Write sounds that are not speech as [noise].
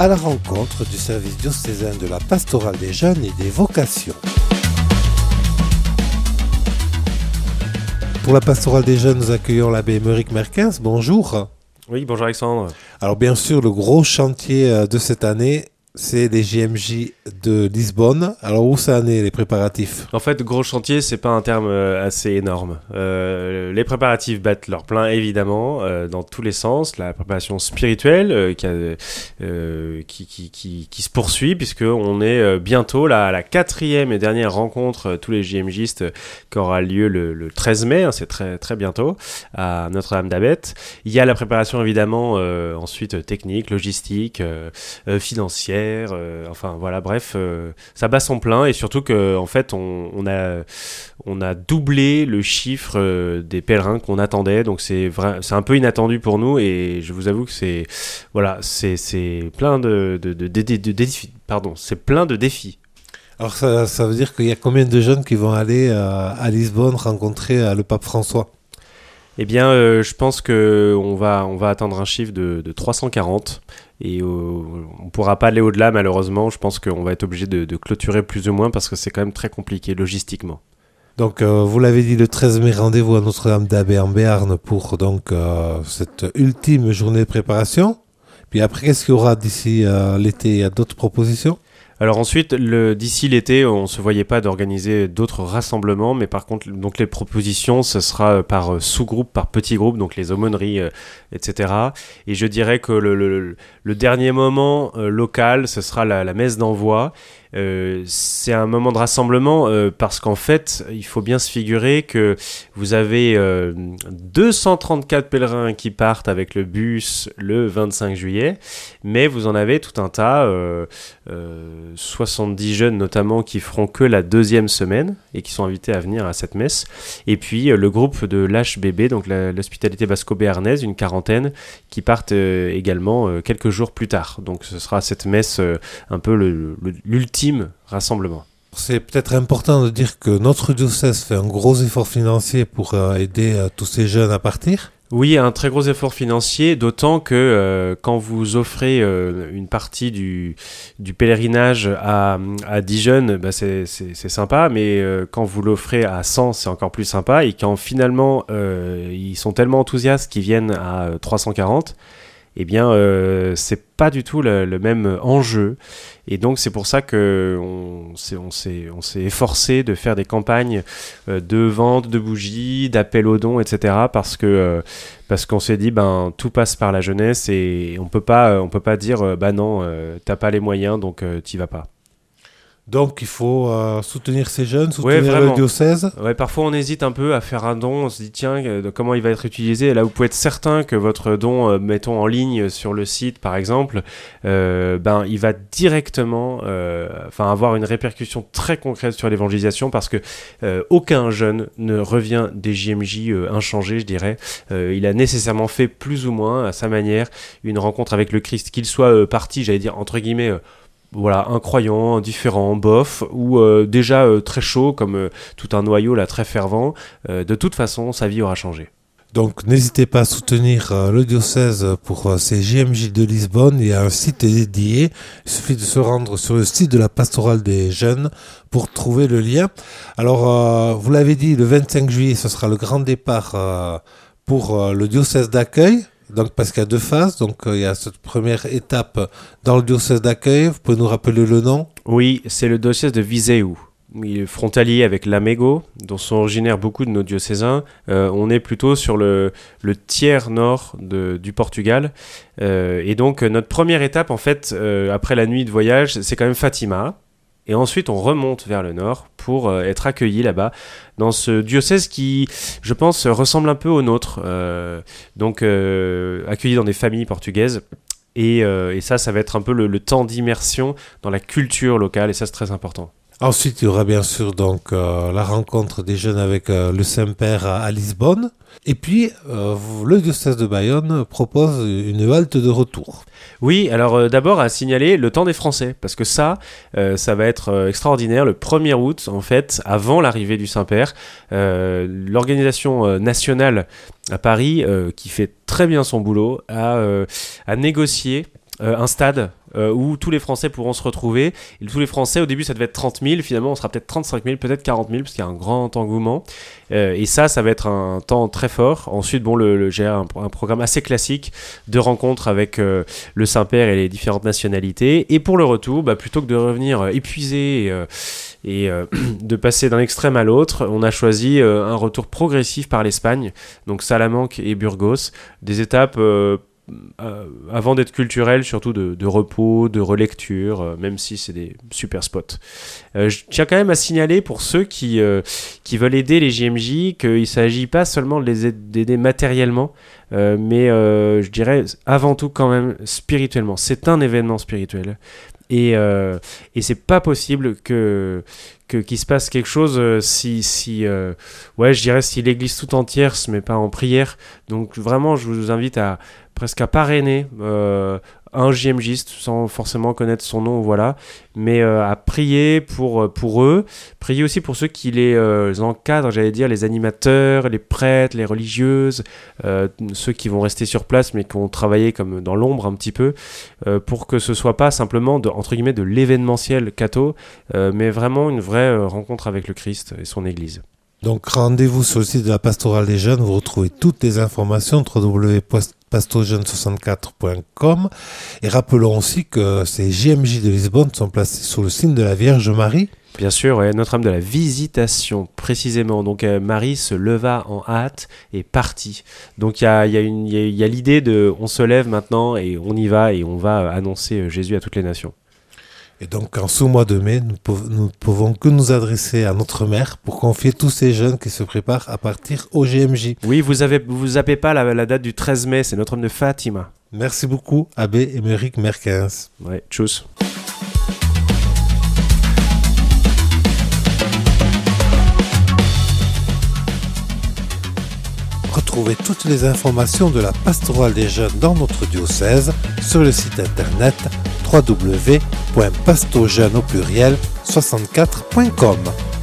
à la rencontre du service diocésain de la pastorale des jeunes et des vocations. Pour la pastorale des jeunes, nous accueillons l'abbé Émeric Merkens. Bonjour. Oui, bonjour Alexandre. Alors bien sûr, le gros chantier euh, de cette année, c'est les JMJ de Lisbonne. Alors où ça en est les préparatifs? En fait, gros chantier, c'est pas un terme euh, assez énorme. Euh, les préparatifs battent leur plein évidemment euh, dans tous les sens. La préparation spirituelle qui, qui, qui, qui, se poursuit puisque on est bientôt là, à la quatrième et dernière rencontre tous les JMJistes qui aura lieu le, le 13 mai. Hein, c'est très très bientôt à Notre-Dame-d'Abette. Il y a la préparation évidemment ensuite technique, logistique, financière enfin voilà, bref, euh, ça bat son plein et surtout que en fait on, on a on a doublé le chiffre euh, des pèlerins qu'on attendait, donc c'est un peu inattendu pour nous et je vous avoue que c'est voilà, c'est c'est plein de de, de, de, de défis, pardon, c'est plein de défis. Alors ça, ça veut dire qu'il y a combien de jeunes qui vont aller euh, à Lisbonne rencontrer le pape François? Eh bien, euh, je pense que on va, on va atteindre un chiffre de, de 340 et on pourra pas aller au-delà malheureusement. Je pense qu'on va être obligé de, de, clôturer plus ou moins parce que c'est quand même très compliqué logistiquement. Donc, euh, vous l'avez dit, le 13 mai, rendez-vous à Notre-Dame d'Abbé en Béarn pour donc euh, cette ultime journée de préparation. Puis après, qu'est-ce qu'il y aura d'ici euh, l'été? Il y a d'autres propositions? Alors ensuite, le, d'ici l'été, on se voyait pas d'organiser d'autres rassemblements, mais par contre, donc les propositions, ce sera par sous-groupe, par petits groupes, donc les aumôneries, euh, etc. Et je dirais que le, le, le dernier moment euh, local, ce sera la, la messe d'envoi. Euh, c'est un moment de rassemblement euh, parce qu'en fait, il faut bien se figurer que vous avez euh, 234 pèlerins qui partent avec le bus le 25 juillet, mais vous en avez tout un tas, 70 jeunes notamment qui feront que la deuxième semaine et qui sont invités à venir à cette messe. Et puis le groupe de l'HBB, donc l'hospitalité basco-béarnaise, une quarantaine, qui partent également quelques jours plus tard. Donc ce sera cette messe un peu l'ultime rassemblement. C'est peut-être important de dire que notre diocèse fait un gros effort financier pour euh, aider euh, tous ces jeunes à partir. Oui, un très gros effort financier, d'autant que euh, quand vous offrez euh, une partie du, du pèlerinage à, à 10 jeunes, bah c'est sympa, mais euh, quand vous l'offrez à 100, c'est encore plus sympa, et quand finalement ils sont tellement enthousiastes qu'ils viennent à 340, eh bien, euh, c'est pas du tout le, même enjeu. Et donc, c'est pour ça que on s'est, efforcé de faire des campagnes euh, de vente de bougies, d'appel aux dons, etc. Parce que euh, parce qu'on s'est dit, ben, tout passe par la jeunesse et on peut pas, on peut pas dire, bah non, t'as pas les moyens, donc t'y vas pas. Donc il faut euh, soutenir ces jeunes, soutenir ouais, le diocèse. Ouais, parfois on hésite un peu à faire un don, on se dit tiens, euh, comment il va être utilisé. Et là vous pouvez être certain que votre don, euh, mettons en ligne sur le site par exemple, ben il va directement, enfin avoir une répercussion très concrète sur l'évangélisation parce que aucun jeune ne revient des JMJ inchangé, je dirais. il a nécessairement fait plus ou moins à sa manière une rencontre avec le Christ, qu'il soit parti, j'allais dire entre guillemets voilà, un croyant, différent, bof, ou euh, déjà euh, très chaud, comme euh, tout un noyau là très fervent, de toute façon, sa vie aura changé. Donc n'hésitez pas à soutenir le diocèse pour ces JMJ de Lisbonne. Il y a un site dédié. Il suffit de se rendre sur le site de la pastorale des jeunes pour trouver le lien. Alors vous l'avez dit, le 25 juillet, ce sera le grand départ pour le diocèse d'accueil. Donc, parce qu'il y a deux phases. Donc, euh, il y a cette première étape dans le diocèse d'accueil. Vous pouvez nous rappeler le nom? Oui, c'est le diocèse de Viseu. Il est frontalier avec l'Amego, dont sont originaires beaucoup de nos diocésains. Euh, on est plutôt sur le, tiers nord du Portugal. Euh, et donc, notre première étape, en fait, après la nuit de voyage, c'est quand même Fatima. Et ensuite, on remonte vers le nord pour euh, être accueilli là-bas dans ce diocèse qui, je pense, ressemble un peu au nôtre. Euh, donc, euh, accueilli dans des familles portugaises. Et, ça, ça va être un peu le temps d'immersion dans la culture locale. Et ça, c'est très important. Ensuite, il y aura bien sûr donc euh, la rencontre des jeunes avec euh, le Saint-Père à, Lisbonne. Et puis, euh, le diocèse de Bayonne propose une halte de retour. Oui, alors d'abord à signaler le temps des Français, parce que ça, ça va être extraordinaire. Le 1er août, en fait, avant l'arrivée du Saint-Père, l'organisation nationale à Paris, qui fait très bien son boulot, a négocié un stade euh, où tous les Français pourront se retrouver. Et tous les Français, au début, ça devait être 30 000. Finalement, on sera peut-être 35 000, peut-être 40 000, parce qu'il y a un grand engouement. Euh, et ça, ça va être un temps très fort. Ensuite, bon, j'ai un, programme assez classique de rencontres avec euh, le Saint-Père et les différentes nationalités. Et pour le retour, bah, plutôt que de revenir épuisé et, et [clears throat] de passer d'un extrême à l'autre, on a choisi un retour progressif par l'Espagne, donc Salamanque et Burgos, des étapes avant d'être culturelles, surtout de, repos, de relecture, euh, même si c'est des super spots. Euh, je tiens quand même à signaler pour ceux qui, euh, qui veulent aider les JMJ qu'il ne s'agit pas seulement de les aid- d'aider matériellement, euh, mais euh, je dirais avant tout quand même spirituellement. C'est un événement spirituel. Et, euh, et c'est pas possible que qu'il se passe quelque chose euh, si si euh, ouais je dirais si l'église tout entière se met pas en prière donc vraiment je vous invite à presque à parrainer euh, un JMGiste sans forcément connaître son nom voilà mais euh, à prier pour euh, pour eux prier aussi pour ceux qui les encadrent j'allais dire les animateurs les prêtres les religieuses ceux qui vont rester sur place mais qui ont travaillé comme dans l'ombre un petit peu pour que ce soit pas simplement de, entre guillemets de l'événementiel catho mais vraiment une vraie rencontre avec le Christ et son Église. Donc rendez-vous sur le site de la pastorale des jeunes, vous retrouvez toutes les informations www.pastorjeunes64.com et rappelons aussi que ces JMJ de Lisbonne sont placés sous le signe de la Vierge Marie. Bien sûr, Notre-Dame de la Visitation, précisément. Donc euh, Marie se leva en hâte et partit. Donc il y a, l'idée de on se lève maintenant et on y va et on va annoncer euh, Jésus à toutes les nations. Et donc en ce mois de mai, nous, nous pouvons que nous adresser à notre mère pour confier tous ces jeunes qui se préparent à partir au JMJ. Oui, vous avez vous zappez pas la, la date du 13 mai, c'est Notre-Dame de Fatima. Merci beaucoup, Abbé Émeric Merkens. Ouais, tchuss. Retrouvez toutes les informations de la pastorale des jeunes dans notre diocèse sur le site internet pluriel 64.com.